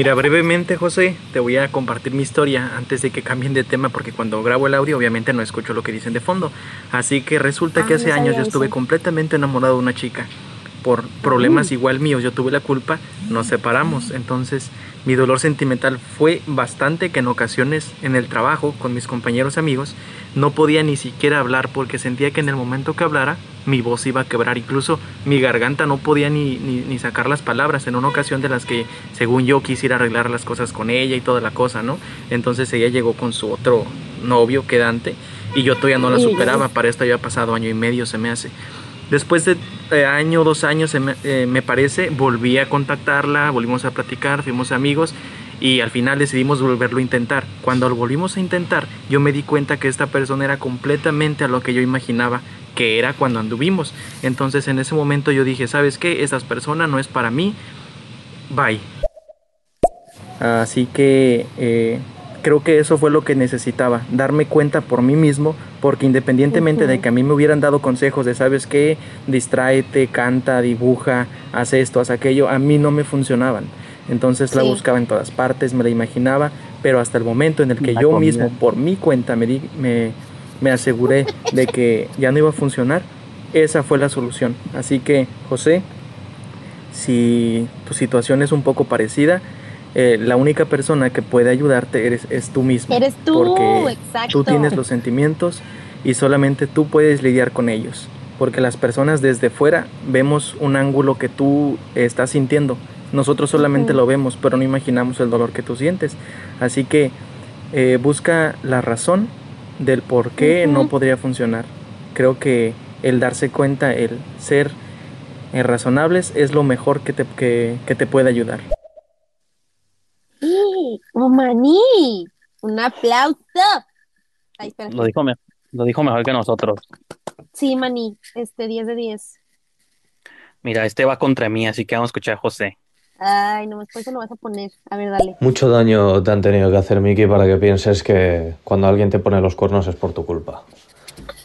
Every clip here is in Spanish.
Mira, brevemente, José, te voy a compartir mi historia antes de que cambien de tema, porque cuando grabo el audio, obviamente no escucho lo que dicen de fondo. Así que resulta que Ah, hace no años yo estuve eso. completamente enamorado de una chica. Por problemas igual míos, yo tuve la culpa, nos separamos. Entonces, mi dolor sentimental fue bastante que en ocasiones en el trabajo con mis compañeros amigos no podía ni siquiera hablar porque sentía que en el momento que hablara mi voz iba a quebrar, incluso mi garganta no podía ni, ni, ni sacar las palabras en una ocasión de las que según yo quisiera arreglar las cosas con ella y toda la cosa, ¿no? Entonces ella llegó con su otro novio quedante y yo todavía no la superaba, para esto ya ha pasado año y medio se me hace. Después de eh, año, dos años, eh, me parece, volví a contactarla, volvimos a platicar, fuimos amigos y al final decidimos volverlo a intentar. Cuando lo volvimos a intentar, yo me di cuenta que esta persona era completamente a lo que yo imaginaba que era cuando anduvimos. Entonces en ese momento yo dije, ¿sabes qué? Esa persona no es para mí. Bye. Así que eh, creo que eso fue lo que necesitaba, darme cuenta por mí mismo, porque independientemente de que a mí me hubieran dado consejos de, ¿sabes qué? Distráete, canta, dibuja, haz esto, haz aquello, a mí no me funcionaban. Entonces la buscaba en todas partes, me la imaginaba, pero hasta el momento en el que La yo comida. mismo, por mi cuenta, me, di- me, me aseguré de que ya no iba a funcionar, esa fue la solución. Así que, José, si tu situación es un poco parecida, eh, la única persona que puede ayudarte eres, es tú mismo. Eres tú, porque exacto. tú tienes los sentimientos y solamente tú puedes lidiar con ellos. Porque las personas desde fuera vemos un ángulo que tú estás sintiendo. Nosotros solamente lo vemos, pero no imaginamos el dolor que tú sientes. Así que eh, busca la razón del por qué no podría funcionar. Creo que el darse cuenta, el ser eh, razonables es lo mejor que te, que, que te puede ayudar. ¡Sí! ¡Oh, maní! Un aplauso. Ay. Lo dijo, me- lo dijo mejor que nosotros. Sí, maní, este 10 de 10. Mira, este va contra mí, así que vamos a escuchar a José. Ay, no, después se lo vas a poner. A ver, dale. Mucho daño te han tenido que hacer, Miki, para que pienses que cuando alguien te pone los cuernos es por tu culpa.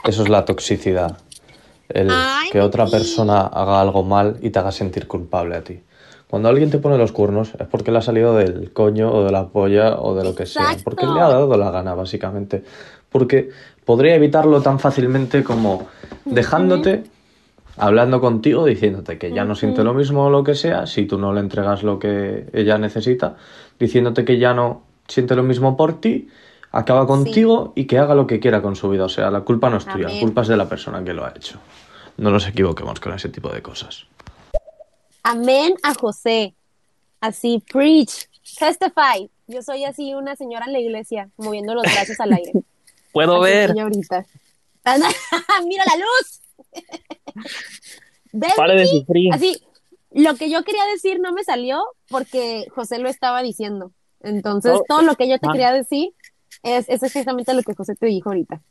Eso es la toxicidad. El Ay, que otra persona haga algo mal y te haga sentir culpable a ti. Cuando alguien te pone los cuernos es porque le ha salido del coño o de la polla o de lo que sea. Porque le ha dado la gana, básicamente. Porque podría evitarlo tan fácilmente como dejándote, hablando contigo, diciéndote que ya no siente lo mismo o lo que sea, si tú no le entregas lo que ella necesita, diciéndote que ya no siente lo mismo por ti, acaba contigo y que haga lo que quiera con su vida. O sea, la culpa no es tuya, la culpa es de la persona que lo ha hecho. No nos equivoquemos con ese tipo de cosas. Amén a José. Así, preach, testify. Yo soy así una señora en la iglesia, moviendo los brazos al aire. Puedo Así ver. ahorita. ¡Mira la luz! ¿Ves, Pare de sufrir. Así, lo que yo quería decir no me salió porque José lo estaba diciendo. Entonces, No. todo lo que yo te quería decir es, es exactamente lo que José te dijo ahorita.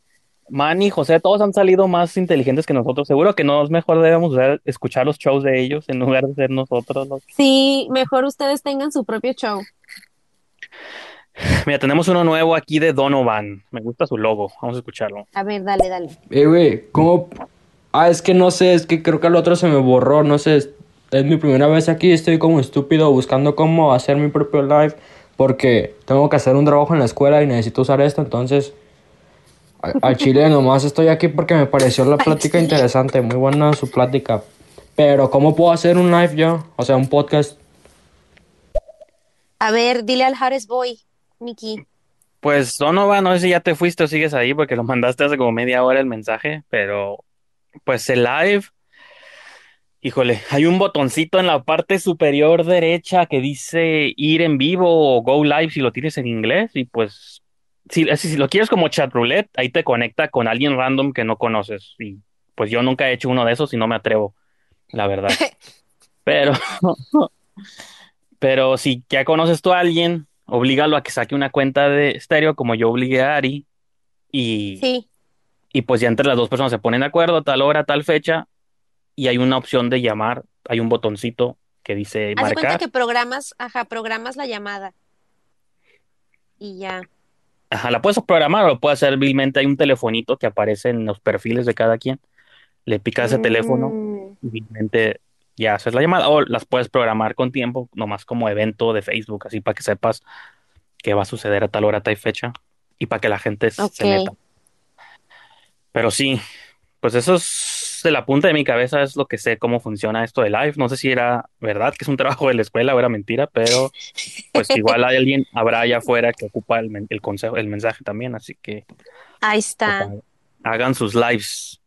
Manny, José, todos han salido más inteligentes que nosotros. Seguro que no es mejor debemos ver- escuchar los shows de ellos en lugar de ser nosotros. los- Sí, mejor ustedes tengan su propio show. Mira, tenemos uno nuevo aquí de Donovan. Me gusta su logo. Vamos a escucharlo. A ver, dale, dale. Eh, güey, ¿cómo? Ah, es que no sé, es que creo que el otro se me borró, no sé. Es, es mi primera vez aquí, estoy como estúpido buscando cómo hacer mi propio live porque tengo que hacer un trabajo en la escuela y necesito usar esto, entonces al chile nomás estoy aquí porque me pareció la plática interesante, muy buena su plática. Pero ¿cómo puedo hacer un live yo? O sea, un podcast. A ver, dile al Harris Boy, Miki. Pues Donovan, no sé si ya te fuiste o sigues ahí porque lo mandaste hace como media hora el mensaje, pero pues el live, híjole, hay un botoncito en la parte superior derecha que dice ir en vivo o go live si lo tienes en inglés y pues si, si, si lo quieres como chat roulette, ahí te conecta con alguien random que no conoces y pues yo nunca he hecho uno de esos y no me atrevo, la verdad. Pero, pero si ya conoces tú a alguien, oblígalo a que saque una cuenta de estéreo como yo obligué a Ari y, Sí, y pues ya entre las dos personas se ponen de acuerdo, tal hora, tal fecha y hay una opción de llamar, hay un botoncito que dice haz de cuenta marcar. que programas, ajá, programas la llamada. Y ya. Ajá, la puedes programar o lo puedes hacer vilmente, hay un telefonito que aparece en los perfiles de cada quien. Le picas ese teléfono Mm, y vilmente ya haces la llamada o las puedes programar con tiempo, nomás como evento de Facebook, así para que sepas qué va a suceder a tal hora, tal fecha y para que la gente se meta. Pero sí, pues eso es de la punta de mi cabeza, es lo que sé cómo funciona esto de live. No sé si era verdad que es un trabajo de la escuela o era mentira, pero pues igual hay alguien, habrá allá afuera que ocupa el, men- el consejo, el mensaje también, así que Ahí pues, está. ha- hagan sus lives.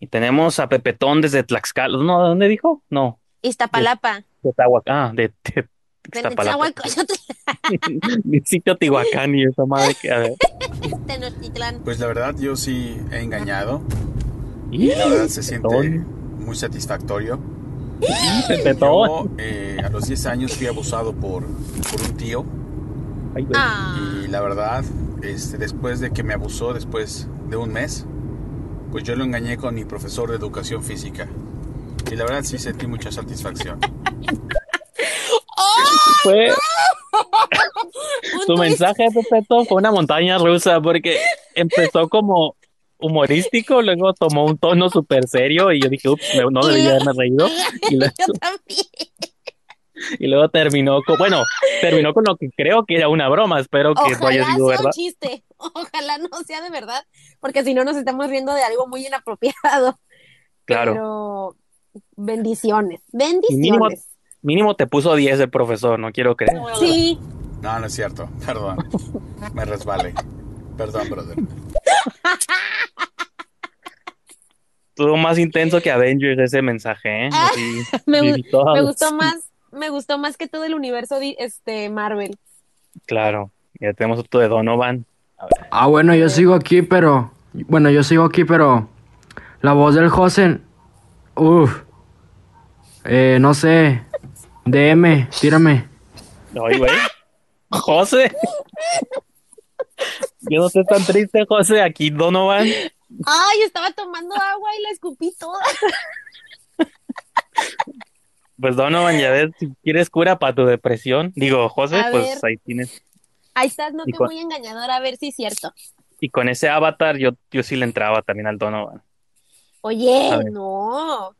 Y tenemos a Pepetón desde Tlaxcala. No, ¿de dónde dijo? No, Iztapalapa. de Tahuacán. Ah, de, de De Iztapalapa. Nezahualcóyotl, Mi sitio Tihuacán y esa madre que a ver. Tenochtitlán. Pues la verdad yo sí he engañado Y la verdad se siente muy satisfactorio. Yo eh, a los 10 años fui abusado por, por un tío Ay, güey. Ah, y la verdad este, después de que me abusó después de un mes pues yo lo engañé con mi profesor de educación física y la verdad sí sentí mucha satisfacción. Fue twist. mensaje, Pepetón, fue una montaña rusa porque empezó como humorístico, luego tomó un tono súper serio y yo dije, ups, no debería haberme reído. Y luego, Yo también. y luego terminó con, bueno, terminó con lo que creo que era una broma, espero que no haya sido un verdad. chiste. Ojalá no sea de verdad. Porque si no nos estamos riendo de algo muy inapropiado. Claro. Pero bendiciones. Bendiciones. Mínimo te puso 10 el profesor, no quiero creer. Sí. No, no es cierto, perdón, me resbalé. Perdón, brother. Estuvo más intenso que Avengers ese mensaje, ¿eh? Así, Ah, Me, gustó más. Me gustó más que todo el universo di- este Marvel. Claro, ya tenemos otro de Donovan. Ah, bueno, yo sigo aquí, pero. Bueno, yo sigo aquí, pero. La voz del Josen. Uf. Eh, no sé. DM, tírame. Ay, güey. José. Yo no estoy tan triste, José. Aquí Donovan. Ay, estaba tomando agua y la escupí toda. Pues Donovan, ya ves, si quieres cura para tu depresión. Digo, José, A pues ver. ahí tienes. Ahí estás, no Y que con- muy engañadora, a ver si es cierto. Y con ese avatar yo, yo sí le entraba también al Donovan. Oye, no.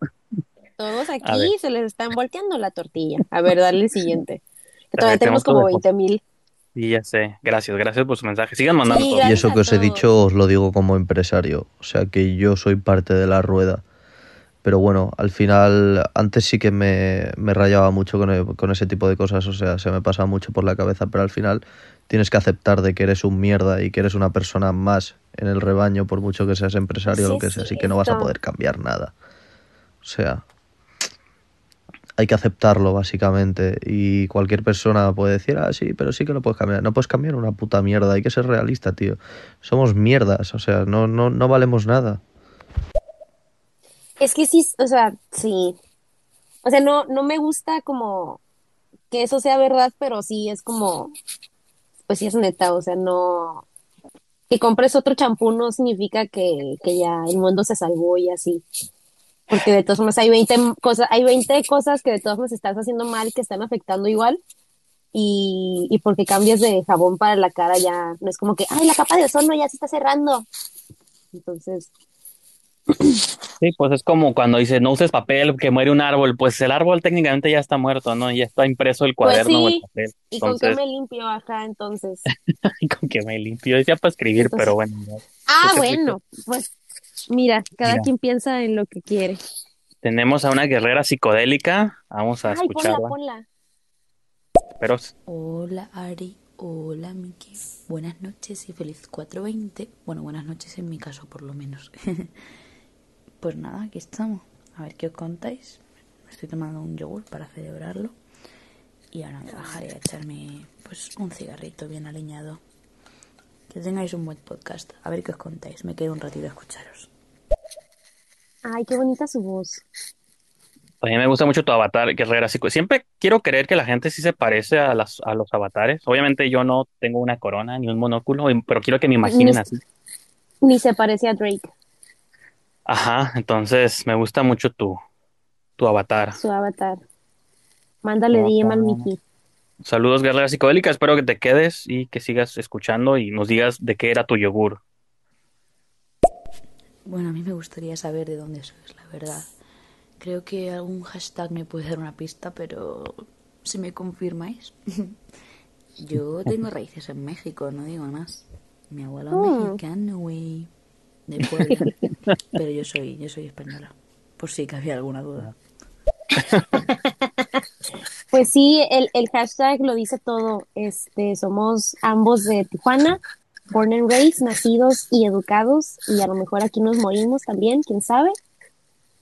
Todos aquí se les están volteando la tortilla. A ver, dale el siguiente. Que todavía tenemos como otro de 20 mil. Y ya sé. Gracias, gracias por su mensaje. Sigan mandando Sí, todo. Y eso que os he dicho os lo digo como empresario, o sea que yo soy parte de la rueda. Pero bueno, al final, antes sí que me, me rayaba mucho con, con ese tipo de cosas, o sea, se me pasa mucho por la cabeza, pero al final tienes que aceptar de que eres un mierda y que eres una persona más en el rebaño, por mucho que seas empresario o lo que sea, así que no vas a poder cambiar nada. O sea, hay que aceptarlo básicamente y cualquier persona puede decir, ah, sí, pero sí que lo puedes cambiar. No puedes cambiar una puta mierda, hay que ser realista, tío. Somos mierdas, o sea, no, no, no valemos nada. Es que sí, o sea, sí. O sea, no, no me gusta como que eso sea verdad, pero sí es como, pues sí es neta, o sea, no. Que compres otro champú no significa que, que ya el mundo se salvó y así. Porque de todas formas hay 20 cosas, hay 20 cosas que de todas formas estás haciendo mal que están afectando igual. Y, y porque cambias de jabón para la cara ya no es como que, ay, la capa de ozono ya se está cerrando. Entonces, Sí, pues es como cuando dice no uses papel, que muere un árbol. Pues el árbol técnicamente ya está muerto, ¿no? Ya está impreso el Pues cuaderno o el sí. papel. ¿y con qué me limpio acá entonces? con que me limpio. Decía para escribir, Entonces- pero bueno. Ah, Qué bueno, pues mira, cada Mira. quien piensa en lo que quiere. Tenemos a una guerrera psicodélica. Vamos a Ay, ponla, escucharla. ponla. Pero Hola Ari, hola Miki, buenas noches y feliz 420. Bueno, buenas noches en mi caso por lo menos. pues nada, aquí estamos. A ver qué os contáis. Me estoy tomando un yogur para celebrarlo. Y ahora me bajaré a echarme pues un cigarrito bien aliñado. Que tengáis un buen podcast. A ver qué os contáis. Me quedo un ratito a escucharos. Ay, qué bonita su voz. a mí me gusta mucho tu avatar, guerrera. Siempre quiero creer que la gente sí se parece a, las, a los avatares. Obviamente yo no tengo una corona ni un monóculo, pero quiero que me imaginen Ni- así. Ni se parece a Drake, Ajá, entonces me gusta mucho tu, tu avatar. su avatar. Mándale DM al. Mickey. Saludos, guerrera psicodélica. Espero que te quedes y que sigas escuchando y nos digas de qué era tu yogur. Bueno, a mí me gustaría saber de dónde sois, la verdad. Creo que algún hashtag me puede dar una pista, pero si me confirmáis. Yo tengo raíces en México, no digo más. Mi abuelo Mm. mexicano, güey. De Puebla. Pero yo soy, yo soy española. Por si que había alguna duda. Pues sí, el, el hashtag lo dice todo. Este, somos ambos de Tijuana, born and raised, nacidos y educados, y a lo mejor aquí nos morimos también, quién sabe.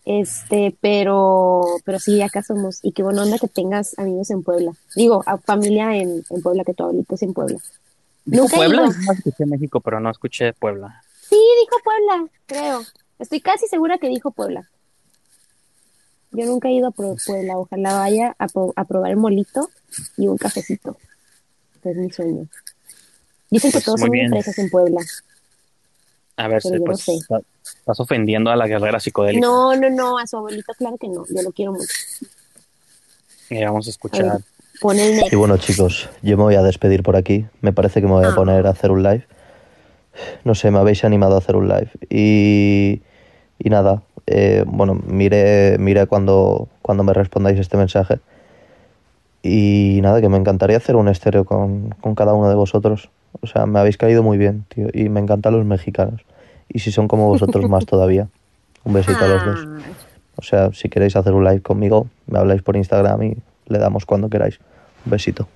Este, pero, pero sí, acá somos. Y qué buena onda que tengas amigos en Puebla. Digo, a familia en, en Puebla, que tu abuelito es en Puebla. ¿Dijo Nunca he Puebla? No escuché México, pero no escuché Puebla. Sí, dijo Puebla, creo. Estoy casi segura que dijo Puebla. Yo nunca he ido a Puebla. Ojalá vaya a, pro- a probar el molito y un cafecito. Es mi sueño. Dicen que Pues, todos muy son bien. fresas en Puebla. A ver, no pues sé. está- estás ofendiendo a la guerrera psicodélica. No, no, no, a su abuelito, claro que no. Yo lo quiero mucho. Y vamos a A escuchar. ver, pon el next. Y bueno chicos, yo me voy a despedir por aquí. Me parece que me voy a Ah. poner a hacer un live. No sé, me habéis animado a hacer un live. Y, y nada, eh, bueno, miré, miré cuando, cuando me respondáis este mensaje. Y nada, que me encantaría hacer un estéreo con, con cada uno de vosotros. O sea, me habéis caído muy bien, tío. Y me encantan los mexicanos. Y si son como vosotros, más todavía. Un besito a los dos. Ah, O sea, si queréis hacer un live conmigo, me habláis por Instagram y le damos cuando queráis. Un besito.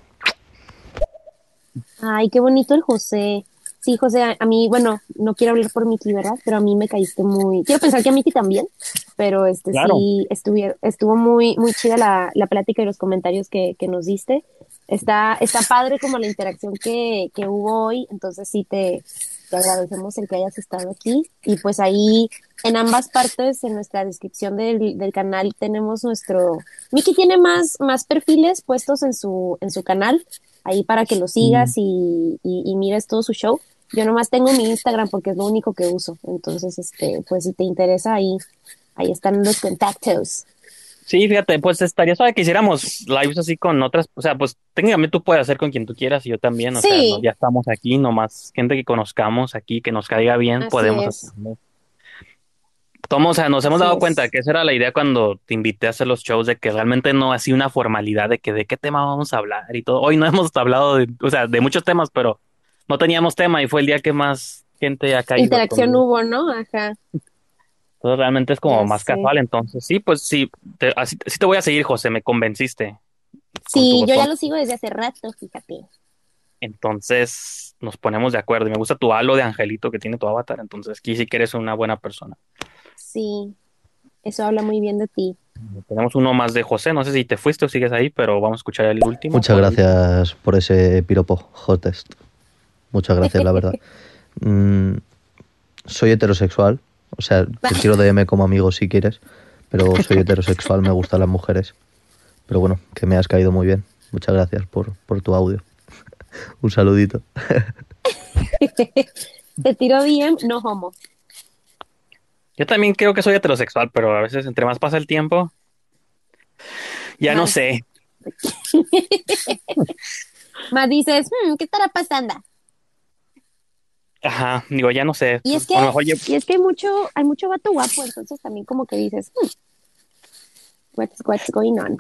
Ay, qué bonito el José. Sí, José, a, a mí, bueno, no quiero hablar por Miki, ¿verdad? Pero a mí me caíste muy... Quiero pensar que a Miki también, pero este Claro. sí, estuvi- estuvo muy, muy chida la, la plática y los comentarios que, que nos diste. Está, está padre como la interacción que, que hubo hoy, entonces sí te, te agradecemos el que hayas estado aquí. Y pues ahí, en ambas partes, en nuestra descripción del, del canal, tenemos nuestro... Miki tiene más, más perfiles puestos en su, en su canal, ahí para que lo sigas y, y, y mires todo su show. Yo nomás tengo mi Instagram porque es lo único que uso. Entonces, este, pues si te interesa, ahí, ahí están los contactos. Sí, fíjate, pues estaría suave que hiciéramos lives así con otras, o sea, pues técnicamente tú puedes hacer con quien tú quieras y yo también, o sea, no- ya estamos aquí, nomás gente que conozcamos aquí, que nos caiga bien, Así podemos hacerlo. Tomo, o sea, nos hemos Así dado es. cuenta que esa era la idea cuando te invité a hacer los shows, de que realmente no así una formalidad de que de qué tema vamos a hablar y todo. Hoy no hemos hablado de, o sea, de muchos temas, pero no teníamos tema y fue el día que más gente ha caído. Interacción hubo, ¿no? Ajá. Entonces realmente es como Ya más sé. casual, entonces sí, pues sí, te, así, sí te voy a seguir, José, me convenciste. Sí, yo ya lo sigo desde hace rato, fíjate. Entonces nos ponemos de acuerdo y me gusta tu halo de angelito que tiene tu avatar, entonces aquí sí que eres una buena persona. Sí, eso habla muy bien de ti. Tenemos uno más de José, no sé si te fuiste o sigues ahí, pero vamos a escuchar el último. Muchas Por- gracias por ese piropo, hotest. Muchas gracias, la verdad. Mm, soy heterosexual, o sea, te quiero DM como amigo si quieres, pero soy heterosexual, me gustan las mujeres. Pero bueno, que me has caído muy bien. Muchas gracias por, por tu audio. Un saludito. Te tiro bien, no homo. Yo también creo que soy heterosexual, pero a veces entre más pasa el tiempo, ya no sé. Más dices, "Hmm, ¿qué estará pasando? Ajá, digo, ya no sé. Y es que, A lo mejor ya- y es que hay mucho, hay mucho vato guapo, entonces también como que dices, "Hmm, what's, what's going on?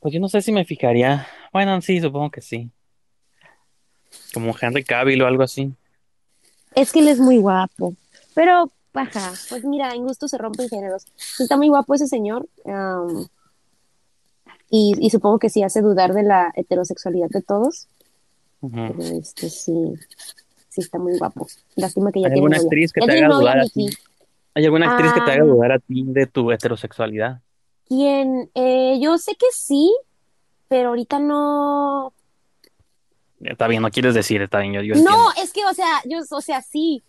pues yo no sé si me fijaría. Bueno, sí, supongo que sí. Como Henry Cavill o algo así. Es que él es muy guapo. Pero, baja, pues mira, en gusto se rompen géneros. Está muy guapo ese señor. y, y supongo que sí hace dudar de la heterosexualidad de todos. Pero este sí, sí está muy guapo. Lástima que ya ¿Hay tiene alguna novia. actriz que Ya te haga dudar a Nicky. ti? ¿Hay alguna actriz que te haga Ah. dudar a ti de tu heterosexualidad? ¿Quién? Eh, yo sé que sí, pero ahorita no. Está bien, no quieres decir, está bien, yo, yo No, entiendo. es que, o sea, yo, o sea, sí,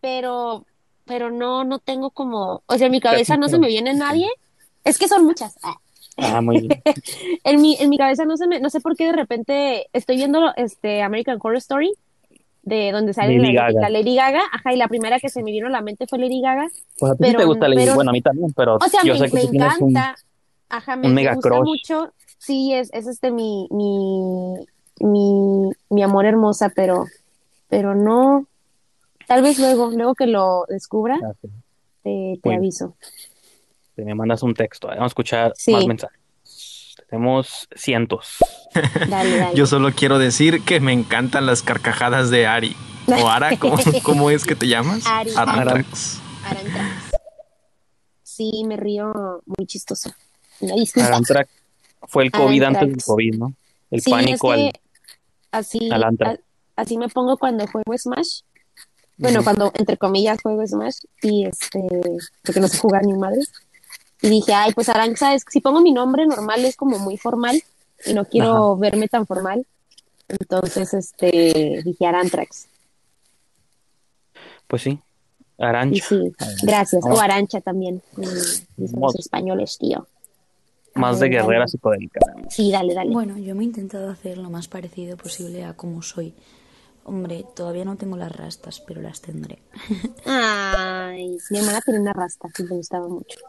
pero, pero no, no tengo como, o sea, en mi cabeza no se me viene nadie. Es que son muchas. Ah. Ah, muy bien. En mi, en mi cabeza no se me, no sé por qué de repente estoy viendo este American Horror Story, de donde sale Lady la, Gaga. la Lady Gaga, ajá, y la primera que se me vino a la mente fue Lady Gaga. Pues a ti sí Pero- te gusta Lady pero- Bueno, a mí también, pero O sea, yo me, sé que me tú tienes un... encanta. Ajá, me, un me mega gusta crush. mucho. Sí, es, es este mi, mi, mi, mi amor hermosa, pero, pero no. Tal vez luego, luego que lo descubra, Ah, sí. te, aviso. Te me mandas un texto. Vamos a escuchar Sí. más mensajes. Tenemos cientos. Dale, dale. Yo solo quiero decir que me encantan las carcajadas de Ari. O Ara, ¿cómo, cómo es que te llamas? Ari. Arantrax. Arantrax. Sí, me río muy chistoso. Arantrax fue el COVID antes del. COVID, ¿no? El Sí, pánico es que al... así, al Antrax. a- así me pongo cuando juego Smash. Bueno, cuando entre comillas juego Smash y este, porque no sé jugar ni madre. Y dije, ay, pues Aranxa es, si pongo mi nombre normal es como muy formal y no quiero verme tan formal. Entonces, este, dije Arantrax. Pues sí. Arancha. sí, gracias. Vamos. O Arancha también. Dicen los españoles, tío. Más de dale. guerrera psicodélica. Sí, dale, dale. Bueno, yo me he intentado hacer lo más parecido posible a como soy. Hombre, todavía no tengo las rastas, pero las tendré. Ay, mi hermana tiene una rasta que me gustaba mucho.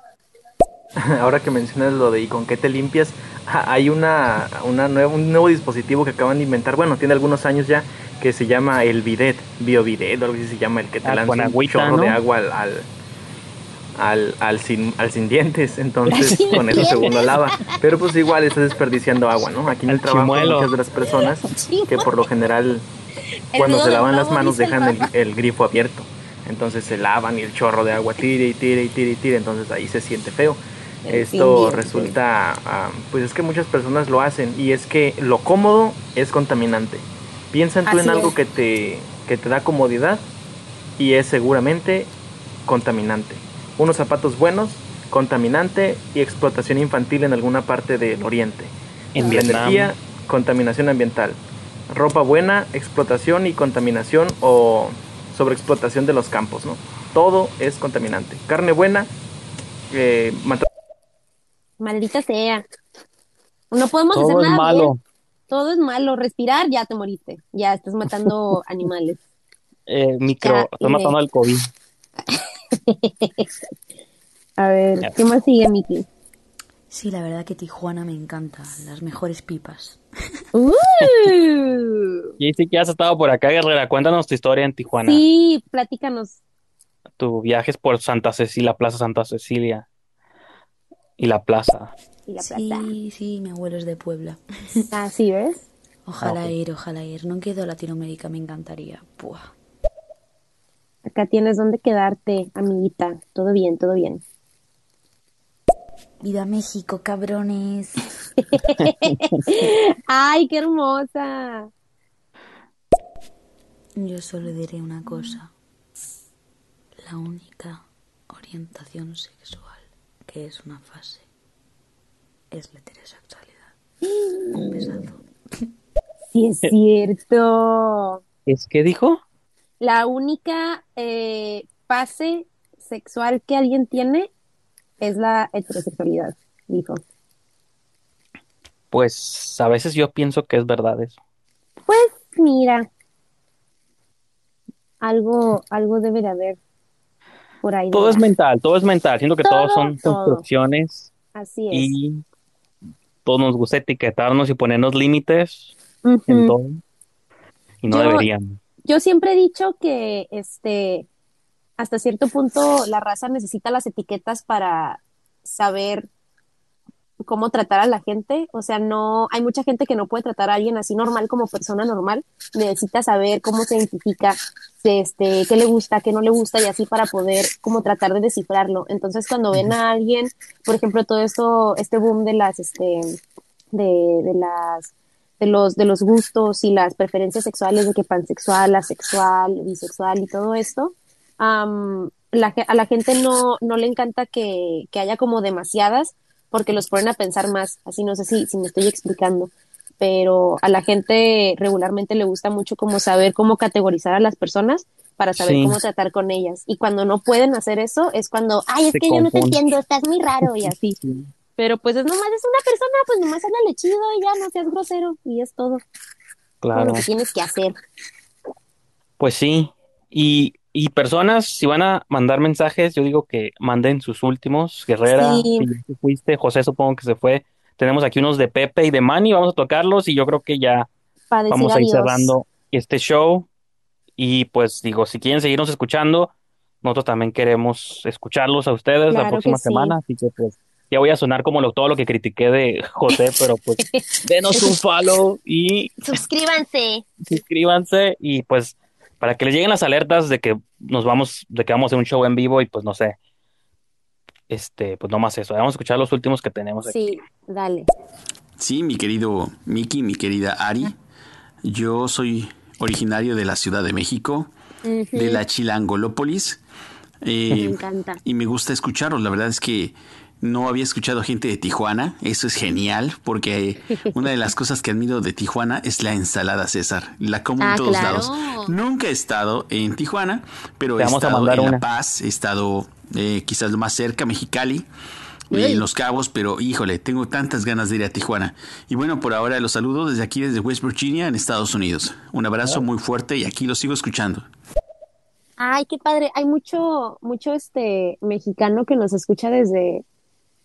Ahora que mencionas lo de y con qué te limpias, ah, hay una, una nueva, un nuevo dispositivo que acaban de inventar, bueno, tiene algunos años ya, que se llama el bidet, biobidet o algo así se llama, el que te Ah, lanza un agüita, chorro ¿no? de agua al, al, al, al sin, al sin dientes, entonces Sin con eso según lo lava, pero pues igual estás desperdiciando agua, ¿no? Aquí en el trabajo chimuelo. muchas de las personas que por lo general cuando se lavan las manos dejan el, grifo abierto. Entonces se lavan y el chorro de agua tire y tire y tire y tire. Entonces ahí se siente feo. Esto resulta, pues es que muchas personas lo hacen y es que lo cómodo es contaminante. Piensa tú en algo es. que te, que te da comodidad y es seguramente contaminante. Unos zapatos buenos, contaminante y explotación infantil en alguna parte del oriente. En La Vietnam. energía, contaminación ambiental. Ropa buena, explotación y contaminación o sobreexplotación de los campos, ¿no? Todo es contaminante. Carne buena, eh, mata- Maldita sea. No podemos Todo hacer es nada malo. bien. Todo es malo. Respirar, ya te moriste. Ya estás matando animales. Eh, micro. Ya, Estás matando al COVID. A ver, Ya. ¿qué más sigue, Miki? Sí, la verdad que Tijuana me encanta. Las mejores pipas. ¡Uh! Y sí que has estado por acá, Guerrera. Cuéntanos tu historia en Tijuana. Sí, platícanos. Tu viajes por Santa Cecilia, Plaza Santa Cecilia. Y la plaza. Y la plata. Sí, sí, mi abuelo es de Puebla. Ah, sí, ¿ves? Ojalá Ah, ir, ojalá ir. No quedo a Latinoamérica, me encantaría. Buah. Acá tienes donde quedarte, amiguita. Todo bien, todo bien. Viva México, cabrones. ¡Ay, qué hermosa! Yo solo diré una cosa. La única orientación sexual que es una fase es la heterosexualidad. Un besazo. Sí, es cierto. ¿Es que dijo? La única eh, fase sexual que alguien tiene es la heterosexualidad, dijo. Pues a veces yo pienso que es verdad eso. Pues mira, algo, algo debe de haber por ahí. Todo es mental, todo es mental. Siento que Todo, todos son todo. construcciones Así es. y todos nos gusta etiquetarnos y ponernos límites en Ujú. todo. Y no Yo- deberían. Yo siempre he dicho que este hasta cierto punto la raza necesita las etiquetas para saber cómo tratar a la gente. O sea, no, hay mucha gente que no puede tratar a alguien así normal como persona normal. Necesita saber cómo se identifica, este, qué le gusta, qué no le gusta y así para poder como tratar de descifrarlo. Entonces, cuando ven a alguien, por ejemplo, todo esto, este boom de las, este, de, de las de los, de los gustos y las preferencias sexuales, de que pansexual, asexual, bisexual y todo esto, la ge- a la gente no, no le encanta que, que haya como demasiadas porque los ponen a pensar más. Así no sé si, si me estoy explicando, pero a la gente regularmente le gusta mucho como saber cómo categorizar a las personas para saber Sí. cómo tratar con ellas. Y cuando no pueden hacer eso es cuando, ay, es Se que yo no te entiendo, estás muy raro y así. Pero pues es nomás es una persona, pues nomás háblale chido y ya no seas grosero y es todo, todo Claro. lo que tienes que hacer. Pues sí. Y, y personas, si van a mandar mensajes, yo digo que manden sus últimos. Guerrera, Sí. si fuiste, José supongo que se fue. Tenemos aquí unos de Pepe y de Manny, vamos a tocarlos y yo creo que ya vamos a ir adiós. cerrando este show. Y pues digo, si quieren seguirnos escuchando, nosotros también queremos escucharlos a ustedes la Claro próxima que sí. semana, así que pues ya voy a sonar como lo, todo lo que critiqué de José, pero pues denos un follow y Suscríbanse. suscríbanse y pues para que les lleguen las alertas de que nos vamos, de que vamos a hacer un show en vivo y pues no sé, este, pues no más eso, vamos a escuchar los últimos que tenemos aquí. Sí, dale. Sí, mi querido Miki, mi querida Ari. Yo soy originario de la Ciudad de México, de la Chilangolópolis. eh, Me encanta. y me gusta escucharlos. La verdad es que no había escuchado gente de Tijuana. Eso es genial porque una de las cosas que admiro de Tijuana es la ensalada César. La como en Ah, todos claro. lados. Nunca he estado en Tijuana, pero Te he estado en La. Paz, he estado eh, quizás lo más cerca, Mexicali. Uy. En Los Cabos, pero híjole, tengo tantas ganas de ir a Tijuana. Y bueno, por ahora los saludo desde aquí, desde West Virginia, en Estados Unidos. Un abrazo muy fuerte y aquí los sigo escuchando. Ay, qué padre. Hay mucho, mucho este mexicano que nos escucha desde,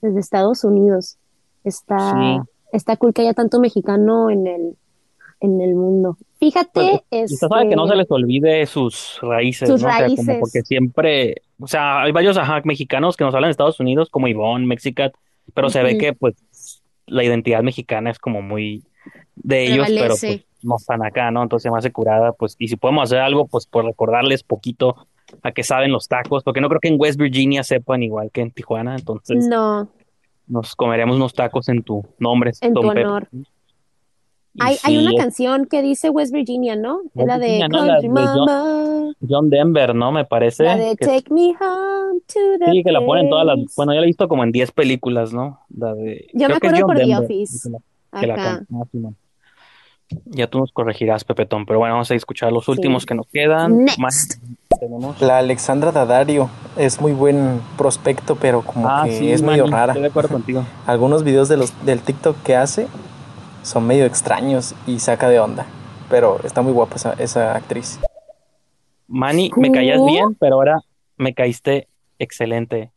desde Estados Unidos. Está, Sí. está cool que haya tanto mexicano en el, en el mundo. Fíjate, Pues, y usted sabe que no este, se les olvide sus raíces, Sus ¿no? O sea, como raíces. porque siempre, o sea, hay varios ajá, mexicanos que nos hablan de Estados Unidos, como Ivonne, Mexicat, pero se ve que pues la identidad mexicana es como muy de ellos, pero pues no están acá, ¿no? Entonces más se curada, pues, y si podemos hacer algo, pues por recordarles poquito a que saben los tacos, porque no creo que en West Virginia sepan igual que en Tijuana, entonces no, nos comeremos unos tacos en tu nombre, en tu honor. Hay, hay una canción que dice West Virginia, ¿no? Es West la de Virginia, ¿no? La Country de John- Mama, John Denver, ¿no? Me parece. la de que- Take Me Home to the Sí, que la ponen todas las. Bueno, yo la he visto como en 10 películas, ¿no? La de. Yo me acuerdo por The Denver, Office. que la- que la Ajá. con- sí, man. Ya tú nos corregirás, Pepetón. Pero bueno, vamos a escuchar los últimos que nos quedan. Next. Más tenemos. La Alexandra Daddario es muy buen prospecto, pero como Ah, que sí, es medio rara. Estoy de acuerdo contigo. Algunos videos de los, del TikTok que hace son medio extraños y saca de onda. Pero está muy guapa esa, esa actriz. Manny, me caías ¿Cómo? bien, pero ahora me caíste excelente.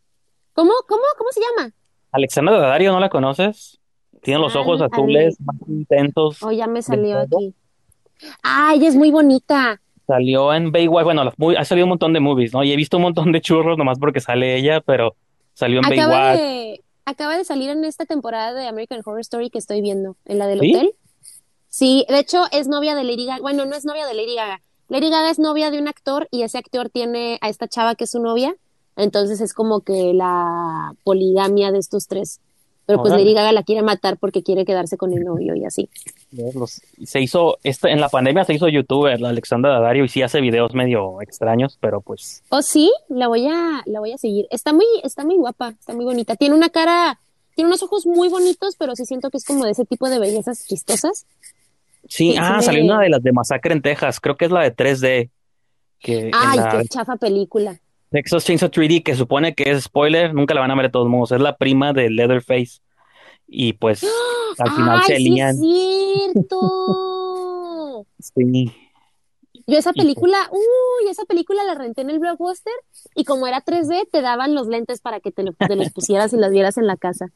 ¿Cómo, cómo, cómo se llama? Alexandra Daddario, ¿no la conoces? Tiene los ojos Ah, azules más intensos. Oh, ya me salió aquí. Ah, ella es muy bonita. Salió en Baywatch, bueno, ha salido un montón de movies, ¿no? Y he visto un montón de churros nomás porque sale ella, pero salió en Acaba Baywatch. de, acaba de salir en esta temporada de American Horror Story que estoy viendo, en la del ¿Sí? hotel. Sí, de hecho es novia de Lady Gaga. Bueno, no es novia de Lady Gaga. Lady Gaga es novia de un actor y ese actor tiene a esta chava que es su novia. Entonces es como que la poligamia de estos tres. Pero pues. Lady Gaga la quiere matar porque quiere quedarse con el novio y así. Se hizo, este, en la pandemia se hizo youtuber, la Alexandra Daddario, y sí hace videos medio extraños, pero pues, Oh, sí, la voy a, la voy a seguir. Está muy, está muy guapa, está muy bonita. Tiene una cara, tiene unos ojos muy bonitos, pero sí siento que es como de ese tipo de bellezas chistosas. sí, Sí, ah, salió una de las de Masacre en Texas, creo que es la de 3D, que Ay, la qué chafa película. Texas Chainsaw 3D, que supone que es spoiler, nunca la van a ver de todos modos, es la prima de Leatherface, y pues, al final Ay, se sí alían, es cierto. sí, Yo esa película, uy, esa película la renté en el Blockbuster y como era 3D, te daban los lentes para que te, lo- te los pusieras y las vieras en la casa.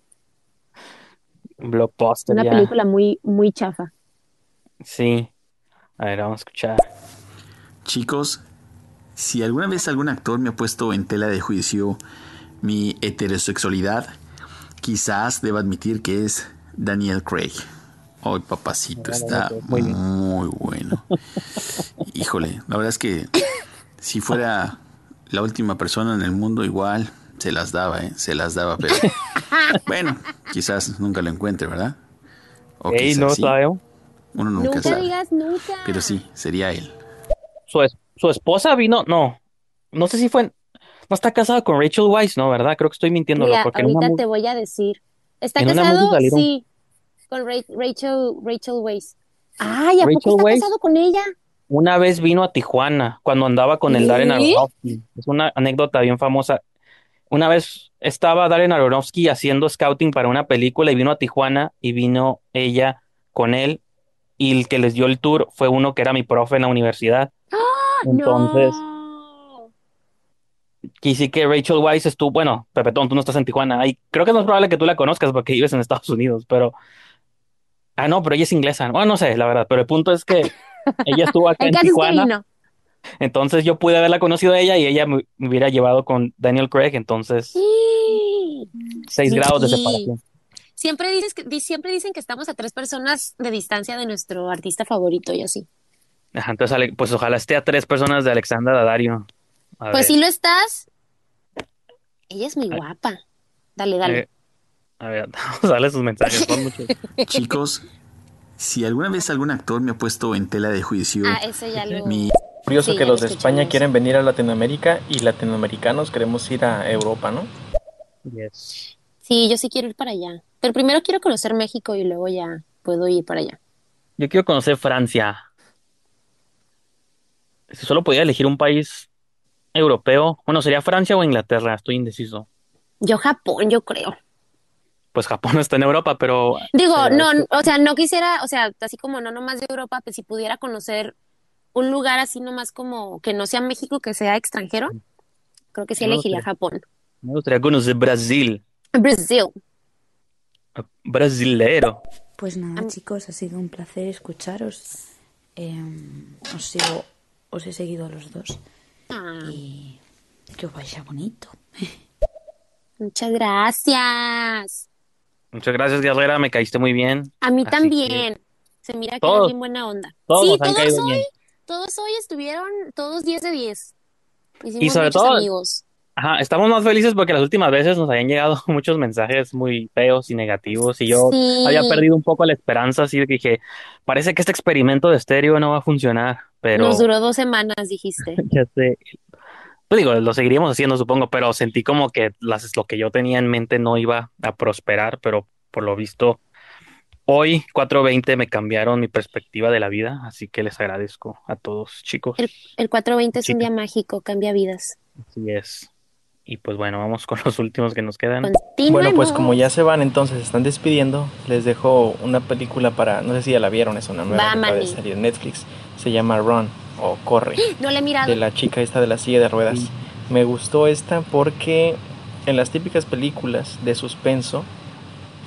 Blockbuster, Una ya, película muy, muy chafa. sí, a ver, vamos a escuchar. Chicos, si alguna vez algún actor me ha puesto en tela de juicio mi heterosexualidad, quizás deba admitir que es Daniel Craig. Ay, papacito, está Muy bueno. Híjole, la verdad es que si fuera la última persona en el mundo, igual se las daba, ¿eh? Se las daba, pero bueno, quizás nunca lo encuentre, ¿verdad? O Ey, no sí. sabemos. Uno nunca, Nunca sabe. digas nunca. Pero sí, sería él. Su, es- su esposa vino, no, no sé si fue, no está casada con Rachel Weisz, ¿no? ¿Verdad? Creo que estoy mintiéndolo, Mira, porque ahorita te voy a decir. ¿Está casado? Sí, con Ra- Rachel, Rachel Weisz. Ay, ¿a poco Rachel está Weisz. casado con ella? Una vez vino a Tijuana cuando andaba con el Darren. Aronofsky. Es una anécdota bien famosa. Una vez estaba Darren Aronofsky haciendo scouting para una película y vino a Tijuana y vino ella con él y el que les dio el tour fue uno que era mi profe en la universidad. Entonces, No. que sí que Rachel Weisz estuvo, bueno, Pepetón, tú no estás en Tijuana. Y creo que es probable que tú la conozcas porque vives en Estados Unidos, pero... Ah, no, pero ella es inglesa. Bueno, no sé, la verdad, pero el punto es que ella estuvo acá El en Tijuana. Entonces yo pude haberla conocido a ella y ella me, hubiera llevado con Daniel Craig, entonces Sí. seis grados de separación. Siempre dices que, siempre dicen que estamos a tres personas de distancia de nuestro artista favorito y así. Ajá, entonces, pues ojalá esté a tres personas de Alexandra Daddario. A Pues ver, si lo estás. Ella es muy guapa. Dale, dale. eh, a ver, vamos a darle sus mensajes. son muchos. Chicos, si alguna vez algún actor me ha puesto en tela de juicio, ah, ese ya lo. mi Curioso Sí, que los lo de España quieren venir a Latinoamérica y latinoamericanos queremos ir a Europa, ¿no? Yes. Sí, yo sí quiero ir para allá. Pero primero quiero conocer México y luego ya puedo ir para allá. Yo quiero conocer Francia. Si solo podía elegir un país europeo, bueno, sería Francia o Inglaterra, estoy indeciso. Yo Japón, yo creo. Pues Japón está en Europa, pero Digo, Pero no, es o sea, no quisiera, o sea, así como no nomás de Europa, pues si pudiera conocer un lugar así nomás como que no sea México, que sea extranjero, creo que sí elegiría Japón. me gustaría conocer Brasil. Brasil. Brasilero. Pues nada, chicos, ha sido un placer escucharos. Em, os sigo, os he seguido a los dos Ah, y que os vaya bonito. muchas gracias. Muchas gracias, Guerrera, me caíste muy bien. A mí Así también. Se mira que Todos- eres bien buena onda. todos sí, todos caído hoy, bien. todos hoy estuvieron, todos 10 de 10. Hicimos Y sobre muchos todo- amigos. Ajá, estamos más felices porque las últimas veces nos habían llegado muchos mensajes muy feos y negativos y yo Sí. había perdido un poco la esperanza, así de que dije, parece que este experimento de estéreo no va a funcionar, pero Nos duró dos semanas, dijiste. ya sé. Pues digo, lo seguiríamos haciendo, supongo, pero sentí como que las, lo que yo tenía en mente no iba a prosperar, pero por lo visto, hoy 420 me cambiaron mi perspectiva de la vida, así que les agradezco a todos, chicos. El, el 420 es un día mágico, cambia vidas. Así es. Y pues bueno, vamos con los últimos que nos quedan. Bueno, pues como ya se van, entonces están despidiendo, les dejo una película para, no sé si ya la vieron, es una nueva Va, que de salir en Netflix, se llama Run o Corre. No le he mirado. de la chica esta de la silla de ruedas. Sí. Me gustó esta porque en las típicas películas de suspenso,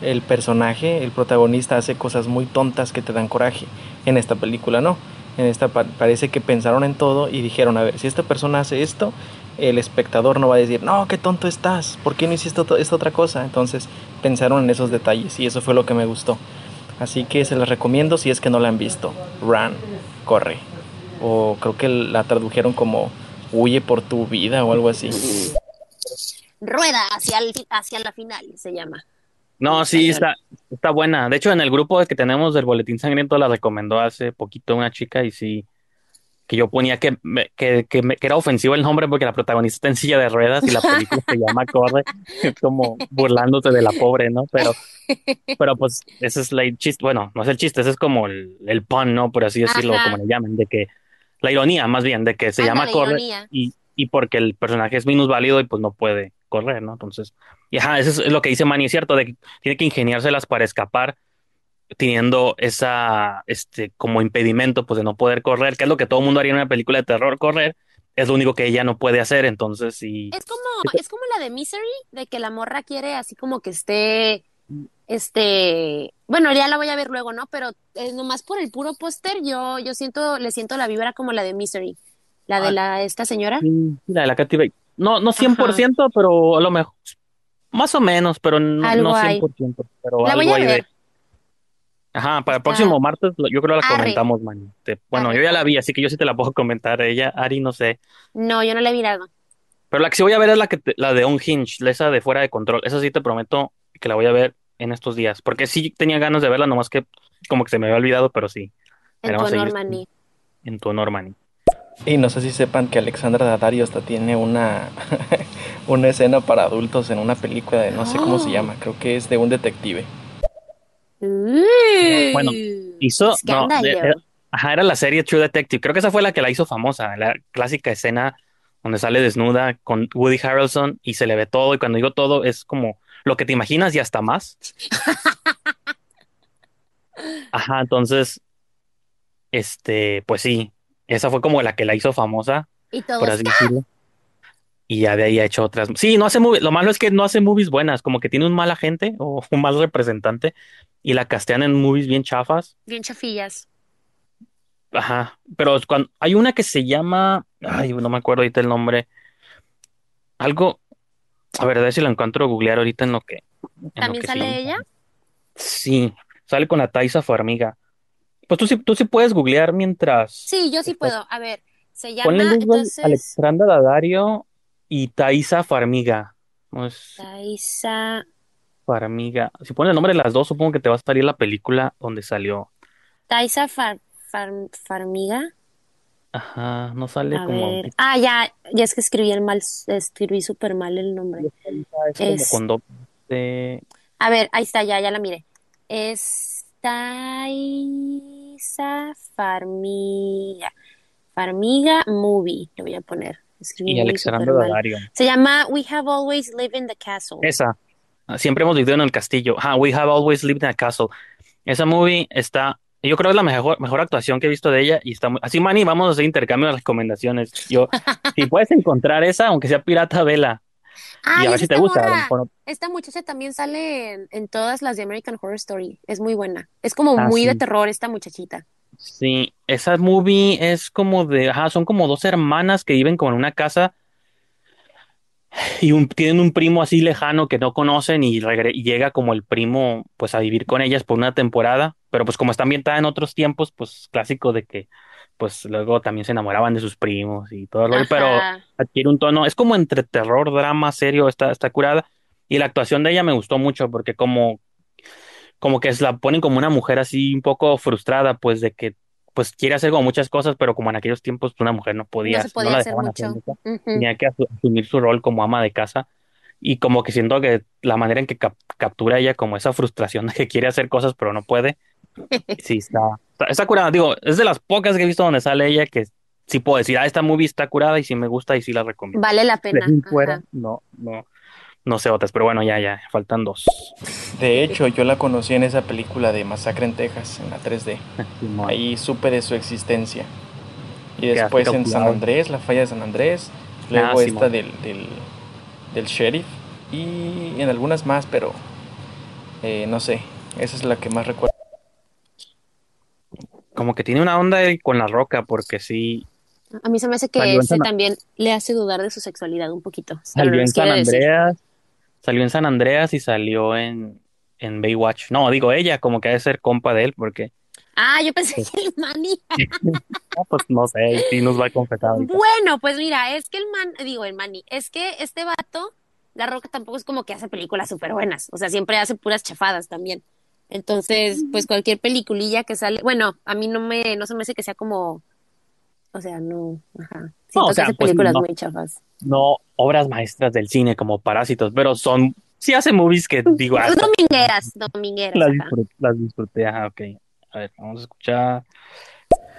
el personaje, el protagonista hace cosas muy tontas que te dan coraje. En esta película no. En esta pa- parece que pensaron en todo y dijeron, a ver, si esta persona hace esto, el espectador no va a decir, no, qué tonto estás, ¿por qué no hiciste esta otra cosa? Entonces pensaron en esos detalles y eso fue lo que me gustó. Así que se las recomiendo si es que no la han visto. Run, corre. O creo que la tradujeron como huye por tu vida o algo así. Rueda hacia, el, hacia la final, se llama. No, sí, está, está buena. De hecho, en el grupo que tenemos del Boletín Sangriento la recomendó hace poquito una chica y sí, que yo ponía que, que, que, que era ofensivo el nombre porque la protagonista está en silla de ruedas y la película se llama Corre, como burlándose de la pobre, ¿no? Pero, pero pues ese es la chiste, bueno, no es el chiste, ese es como el, el pun, ¿no? Por así decirlo, Ajá. como le llaman, de que, la ironía más bien, de que se llama Corre y, y porque el personaje es minusválido y pues no puede correr, ¿no? Entonces, y ajá, eso es lo que dice Manny, es cierto, de que tiene que ingeniárselas para escapar teniendo esa, este, como impedimento, pues de no poder correr, que es lo que todo el mundo haría en una película de terror, correr, es lo único que ella no puede hacer, entonces, y Es como, es como la de Misery, de que la morra quiere así como que esté, este, bueno, ya la voy a ver luego, ¿no? Pero eh, nomás por el puro póster, yo, yo siento, le siento la vibra como la de Misery, la de Ah. la, esta señora. Sí, la de la Katy Bates. No, no 100%, pero a lo mejor, más o menos, pero no, Algo no hay. 100%, pero La voy algo a hay de... Ajá, para el Está- próximo martes yo creo que la Arre. comentamos, man. Te- bueno, Arre, yo ya la vi, así que yo sí te la puedo comentar. Ella, Ari, no sé. No, yo no la he mirado. Pero la que sí voy a ver es la que te- la de Unhinged, esa de fuera de control. Esa sí te prometo que la voy a ver en estos días, porque sí tenía ganas de verla, nomás que como que se me había olvidado, pero sí, En tu honor, Manny. en tu honor, Manny. Y no sé si sepan que Alexandra Daddario hasta tiene una, una escena para adultos en una película de no sé cómo se llama, creo que es de un detective. Bueno, Hizo, no, era- ajá, era la serie True Detective. Creo que esa fue la que la hizo famosa, la clásica escena donde sale desnuda con Woody Harrelson y se le ve todo. Y cuando digo todo, es como lo que te imaginas y hasta más. Ajá, entonces, este, pues sí, esa fue como la que la hizo famosa, Y todo por así decirlo. Y ya de ahí ha hecho otras. Sí, no hace movies. Lo malo es que no hace movies buenas, como que tiene un mal agente o un mal representante y la castean en movies bien chafas. bien chafillas. Ajá, pero cuando, hay una que se llama, ay, no me acuerdo ahorita el nombre, algo, a ver, a ver si la encuentro a googlear ahorita en lo que, en lo ¿También que sale ella? Sí, sale con la Taisa Farmiga. Pues tú sí, tú sí puedes googlear mientras Sí, yo sí puedo. A ver, se Ponle llama Google entonces Alexandra Daddario y Taisa Farmiga. No es. Farmiga. Si pones el nombre de las dos, supongo que te va a salir la película donde salió. Taisa Far, Far- Farmiga. Ajá, no sale A como. ver. Ah, ya, ya es que escribí el mal, escribí súper mal el nombre. Es como Es- con doble C. A ver, ahí está, ya, ya la miré. Es Taisa Farmiga. Farmiga Movie, le voy a poner. Escribí y Alexandra. Daddario. Se llama We Have Always Lived in the Castle. Esa. Siempre hemos vivido en el castillo. Ah, We Have Always Lived in a Castle. Esa movie está. Yo creo que es la mejor, mejor actuación que he visto de ella y está muy... Así, Manny, vamos a hacer intercambio de recomendaciones. Yo, si puedes encontrar esa, aunque sea pirata, vela. Ah, y a ver si te gusta. Esta muchacha también sale en, en todas las de American Horror Story. Es muy buena. Es como Ah, muy de terror esta muchachita. Sí, esa movie es como de, ajá, son como dos hermanas que viven como en una casa y un- tienen un primo así lejano que no conocen y, llega como el primo pues a vivir con ellas por una temporada, pero pues como está ambientada en otros tiempos, pues clásico de que pues luego también se enamoraban de sus primos y todo rollo, pero adquiere un tono, es como entre terror, drama, serio, está, está curada y la actuación de ella me gustó mucho porque como como que la ponen como una mujer así un poco frustrada, pues de que pues quiere hacer como muchas cosas, pero como en aquellos tiempos una mujer no podía, No se no podía la hacer mucho. tenía que asu- asumir su rol como ama de casa y como que siento que la manera en que cap- captura ella como esa frustración de que quiere hacer cosas pero no puede, sí está, está, está curada, digo, es de las pocas que he visto donde sale ella que sí puedo decir, ah, esta movie está curada y sí me gusta y sí la recomiendo. Vale la pena. fuera, no, no, no sé otras, pero bueno, ya, ya, faltan dos. De hecho, yo la conocí en esa película de Masacre en Texas, en la 3D. Simón. Ahí supe de su existencia. Y después en San. Andrés, la falla de San Andrés. Luego Ah, esta Simón. del, del, del sheriff. Y en algunas más, pero eh, no sé. Esa es la que más recuerdo. Como que tiene una onda ahí con la roca, porque sí, A mí se me hace que ese San- también le hace dudar de su sexualidad un poquito. Salió no en les San quiere decir. Salió en San Andreas y salió en, en Baywatch. No, digo ella, como que ha de ser compa de él, porque, Ah, yo pensé que el Manny. no, pues no sé, sí nos va a confesar ahorita. Bueno, pues mira, es que el man, digo, el Manny, es que este vato, La Roca tampoco es como que hace películas súper buenas. O sea, siempre hace puras chafadas también. Entonces, pues cualquier peliculilla que sale, bueno, a mí no me, no se me hace que sea como, o sea, no, ajá. Siento o sea, que pues, películas no. muy chafas. No obras maestras del cine como Parásitos, pero son, sí hace movies que digo, ah, Domingueras, domingueras, las, disfruté, las disfruté, ajá, ok. A ver, vamos a escuchar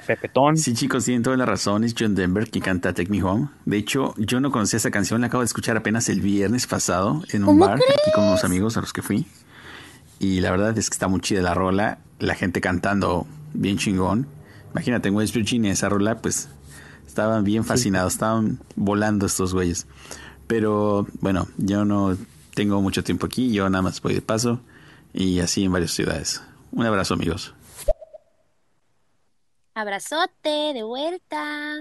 Pepetón. Sí, chicos, tienen toda la razón. Es John Denver que canta Take Me Home. De hecho, yo no conocía esa canción. La acabo de escuchar apenas el viernes pasado en un ¿Cómo bar aquí con unos amigos a los que fui. Y la verdad es que está muy chida la rola. La gente cantando bien chingón. Imagínate, en West Virginia esa rola, pues estaban bien fascinados. Estaban volando estos güeyes. Pero bueno, yo no tengo mucho tiempo aquí. Yo nada más voy de paso. Y así en varias ciudades. Un abrazo, amigos. Abrazote, de vuelta.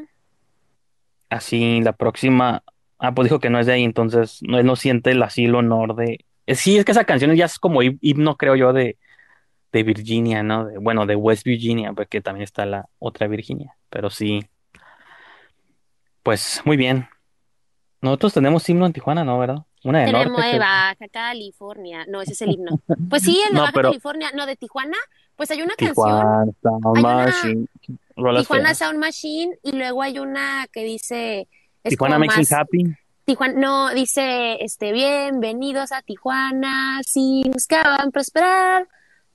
Así, la próxima. Ah, pues dijo que no es de ahí, entonces no, él no siente el así el honor de. Sí, es que esa canción ya es como him- himno, creo yo, de, de Virginia, ¿no? De- bueno, de West Virginia, porque también está la otra Virginia. Pero sí. Pues muy bien. Nosotros tenemos himno en Tijuana, ¿no? ¿Verdad? Una de Tenemos norte. de que- Baja California. No, ese es el himno. Pues sí, el de No, Baja pero- California. No, de Tijuana. Pues hay una canción. Tijuana, Sound Hay una- Machine, Tijuana. Sound Machine. Y luego hay una que dice. Es Tijuana Makes Me más- Happy. Tijuana, no, dice, este, bienvenidos a Tijuana, si buscaban prosperar,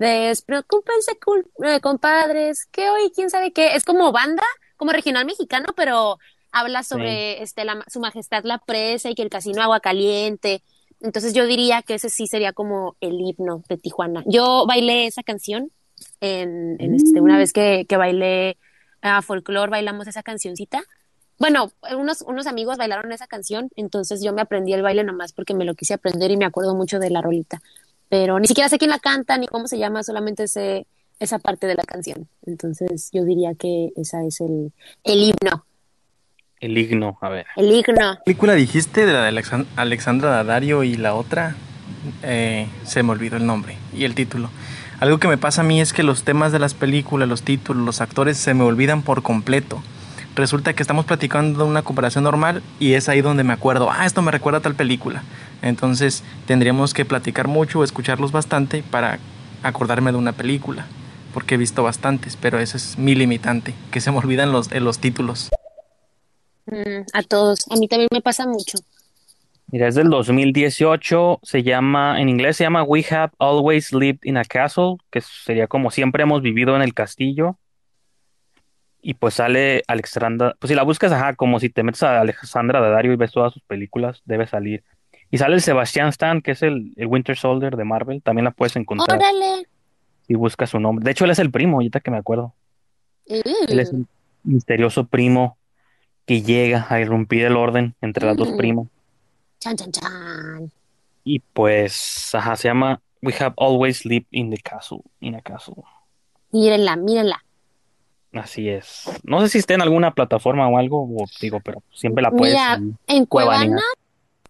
despreocúpense, eh, compadres, que hoy quién sabe qué, es como banda, como regional mexicano, pero habla sobre, este, la, su majestad la presa y que el casino agua caliente, entonces yo diría que ese sí sería como el himno de Tijuana. Yo bailé esa canción en, en este, una vez que, que bailé a folclore, bailamos esa cancioncita. Bueno, unos, unos amigos bailaron esa canción, entonces yo me aprendí el baile nomás porque me lo quise aprender y me acuerdo mucho de la rolita. Pero ni siquiera sé quién la canta ni cómo se llama, solamente sé esa parte de la canción. Entonces yo diría que esa es el, el himno. El himno, a ver. El himno. ¿Qué película dijiste de la de Alexan- Alexandra Daddario y la otra? Eh, se me olvidó el nombre y el título. Algo que me pasa a mí es que los temas de las películas, los títulos, los actores se me olvidan por completo. Resulta que estamos platicando de una comparación normal y es ahí donde me acuerdo, ah, esto me recuerda a tal película. Entonces tendríamos que platicar mucho o escucharlos bastante para acordarme de una película, porque he visto bastantes, pero ese es mi limitante, que se me olvidan los, eh, los títulos. Mm, a todos. A mí también me pasa mucho. Mira, es del 2018, se llama, en inglés se llama We Have Always Lived in a Castle, que sería como siempre hemos vivido en el castillo. Y pues sale Alexandra, pues si la buscas, ajá, como si te metes a Alexandra Daddario y ves todas sus películas, debe salir. Y sale el Sebastian Stan, que es el, el Winter Soldier de Marvel, también la puedes encontrar Órale. si buscas su nombre. De hecho, él es el primo, ahorita que me acuerdo. Él es el misterioso primo que llega a irrumpir el orden entre las dos Mm. primas. chan, chan, chan. Y pues, ajá, se llama We Have Always Lived in the Castle, in a Castle. Mírenla, mírenla. Así es. No sé si está en alguna plataforma o algo, o digo, pero siempre la puedes. Mira, ahí. en Cuevana. Cuevana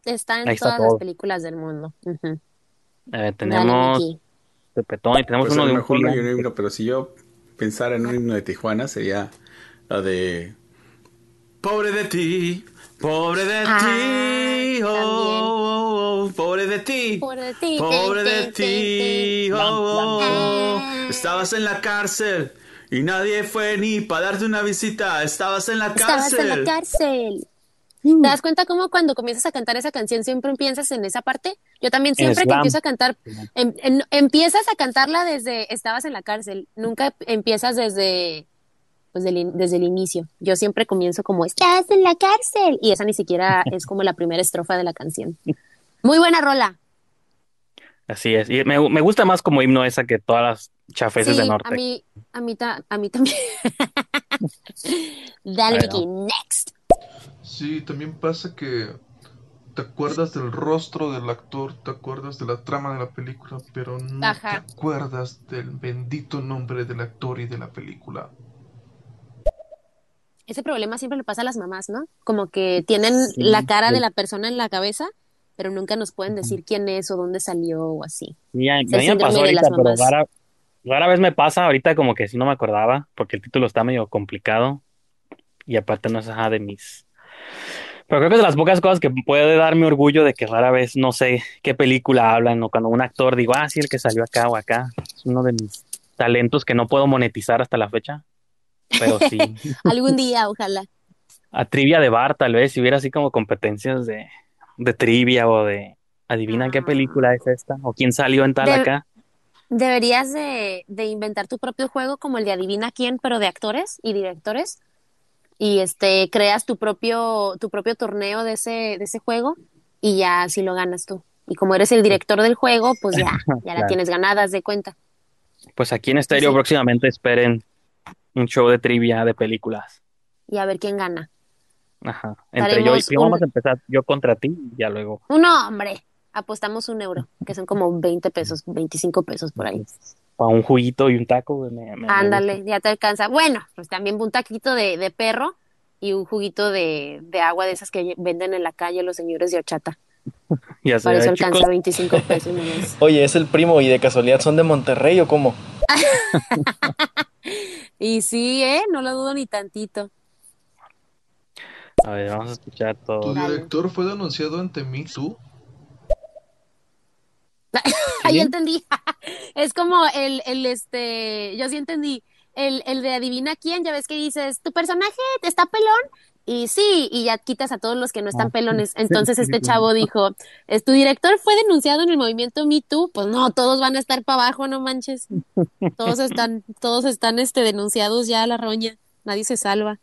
está en Ahí está todas las todo. películas del mundo. Eh, Dale, tenemos Miki. Pepetón y tenemos Pues uno a de un mejor no hay Julián. un himno, pero si yo pensara en un himno de Tijuana sería la de Pobre de ti, pobre de Ah, ti, oh, también. oh, oh, pobre de ti, Pobre de ti, pobre de ti, oh, oh, oh. Ah. estabas en la cárcel y nadie fue ni para darte una visita, estabas en la Estabas en la cárcel. cárcel. Mm. ¿Te das cuenta cómo cuando comienzas a cantar esa canción siempre piensas en esa parte? Yo también siempre que empiezo a cantar, em- em- empiezas a cantarla desde estabas en la cárcel, nunca empiezas desde, pues del desde el inicio. Yo siempre comienzo como estás en la cárcel y esa ni siquiera es como la primera estrofa de la canción. Muy buena rola. Así es. Y me, me gusta más como himno esa que todas las chafeses Sí, del a norte. mí, a mí, ta- a mí también. Dale, Bueno. Vicky, next. Sí, también pasa que te acuerdas del rostro del actor, te acuerdas de la trama de la película, pero no Ajá. te acuerdas del bendito nombre del actor y de la película. Ese problema siempre le pasa a las mamás, ¿no? Como que tienen Sí, la cara sí. de la persona en la cabeza, pero nunca nos pueden decir quién es o dónde salió o así. Y a, mí me pasó ahorita, pero rara, rara vez me pasa ahorita como que si no me acordaba, porque el título está medio complicado y aparte no es ajá, de mis... Pero creo que es de las pocas cosas que puede darme orgullo de que rara vez no sé qué película hablan o cuando un actor digo, ah, sí, el que salió acá o acá. Es uno de mis talentos que no puedo monetizar hasta la fecha, pero sí. Algún día, ojalá. A trivia de bar, tal vez, si hubiera así como competencias de, de trivia o de adivina qué película es esta o quién salió en tal De- acá. Deberías de, de inventar tu propio juego como el de Adivina quién, pero de actores y directores. Y este creas tu propio, tu propio torneo de ese, de ese juego y ya así lo ganas tú. Y como eres el director del juego, pues ya, ya la tienes ganadas de cuenta. Pues aquí en Estéreo Sí. próximamente esperen un show de trivia de películas. Y a ver quién gana. Ajá. Entre yo y un- vamos a empezar yo contra ti y ya luego. No, hombre, apostamos un euro, que son como 20 pesos, 25 pesos por ahí. Para un juguito y un taco, me- me Ándale, ya te alcanza. Bueno, pues también un taquito de, de perro y un juguito de, de agua de esas que venden en la calle los señores de gusta. Ya sé, Para eso chicos, alcanza 25 pesos. Oye, ¿es el primo y de casualidad son de Monterrey o cómo? Y sí, ¿eh? No lo dudo ni tantito. A ver, vamos a escuchar ¿Tu todo. Dale. director fue denunciado ante Me Too? Ahí entendí. Es como el, el, este, yo sí entendí. El, el de adivina quién, ya ves que dices, tu personaje está pelón. Y sí, y ya quitas a todos los que no están Ah, pelones. Entonces sí, este sí. chavo dijo, "Es- tu director fue denunciado en el movimiento Me Too. Pues no, todos van a estar para abajo, no manches. Todos están, todos están este, denunciados ya a la roña. Nadie se salva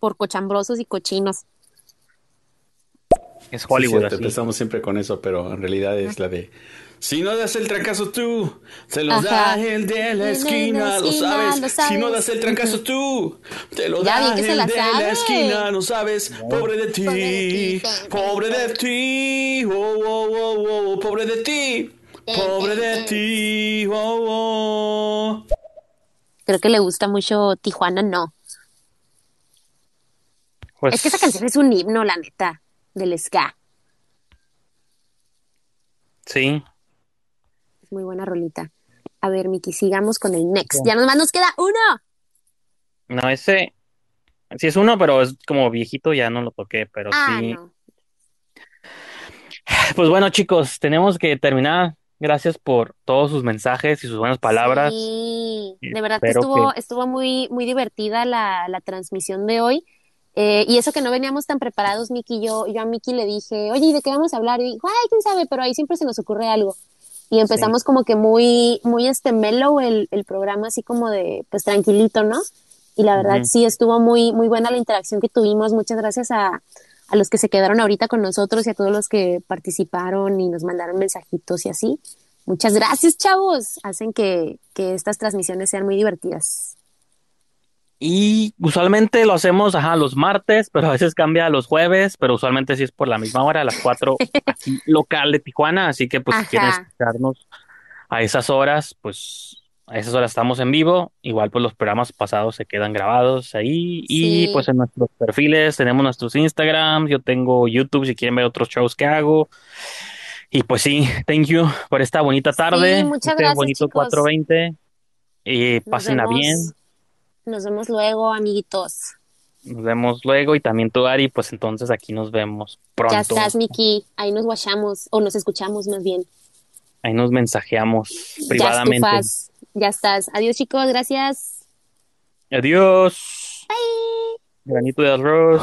por cochambrosos y cochinos. Es Sí, Hollywood empezamos siempre con eso, pero en realidad es la de si no das el trancazo tú, te lo Ajá. da el de El la de la esquina, lo sabes. lo Si no das el trancazo tú, te lo Ya, da el se la de la sabe. esquina, no sabes. Pobre de ti, pobre de ti, oh, oh, oh, oh, pobre de ti, pobre de ti, oh, oh. creo que le gusta mucho Tijuana, no. Pues, Es que esa canción es un himno, la neta, del ska. Sí. Es muy buena rolita. A ver, Miki, sigamos con el next. Ya nomás nos queda uno. No, ese. Sí es uno, pero es como viejito, ya no lo toqué, pero Ah, sí. no. Pues bueno, chicos, tenemos que terminar. Gracias por todos sus mensajes y sus buenas palabras. Sí, de verdad que estuvo, que- estuvo muy, muy divertida la, la transmisión de hoy. Eh, y eso que no veníamos tan preparados, Miki, yo, yo a Miki le dije, oye, ¿y de qué vamos a hablar? Y dijo, ay, quién sabe, pero ahí siempre se nos ocurre algo. Y empezamos como que muy, muy este mellow el, el programa, así como de, pues tranquilito, ¿no? Y la verdad sí estuvo muy, muy buena la interacción que tuvimos. Muchas gracias a, a los que se quedaron ahorita con nosotros y a todos los que participaron y nos mandaron mensajitos y así. Muchas gracias, chavos. Hacen que, que estas transmisiones sean muy divertidas. Y usualmente lo hacemos ajá, los martes, pero a veces cambia a los jueves, pero usualmente sí es por la misma hora, a las 4 aquí local de Tijuana, así que pues si quieren escucharnos a esas horas, pues a esas horas estamos en vivo, igual pues los programas pasados se quedan grabados ahí y pues en nuestros perfiles tenemos nuestros Instagrams, yo tengo YouTube si quieren ver otros shows que hago. Y pues sí, thank you por esta bonita tarde, Sí, muchas este gracias, bonito chicos. 420 y Nos pásenla vemos- bien. Nos vemos luego, amiguitos. Nos vemos luego y también tú, Ari, pues entonces aquí nos vemos pronto. Ya estás, Miki. Ahí nos guachamos, o nos escuchamos más bien. Ahí nos mensajeamos Ya privadamente. estufas. Ya estás. Adiós, chicos. Gracias. Adiós. Granito de arroz.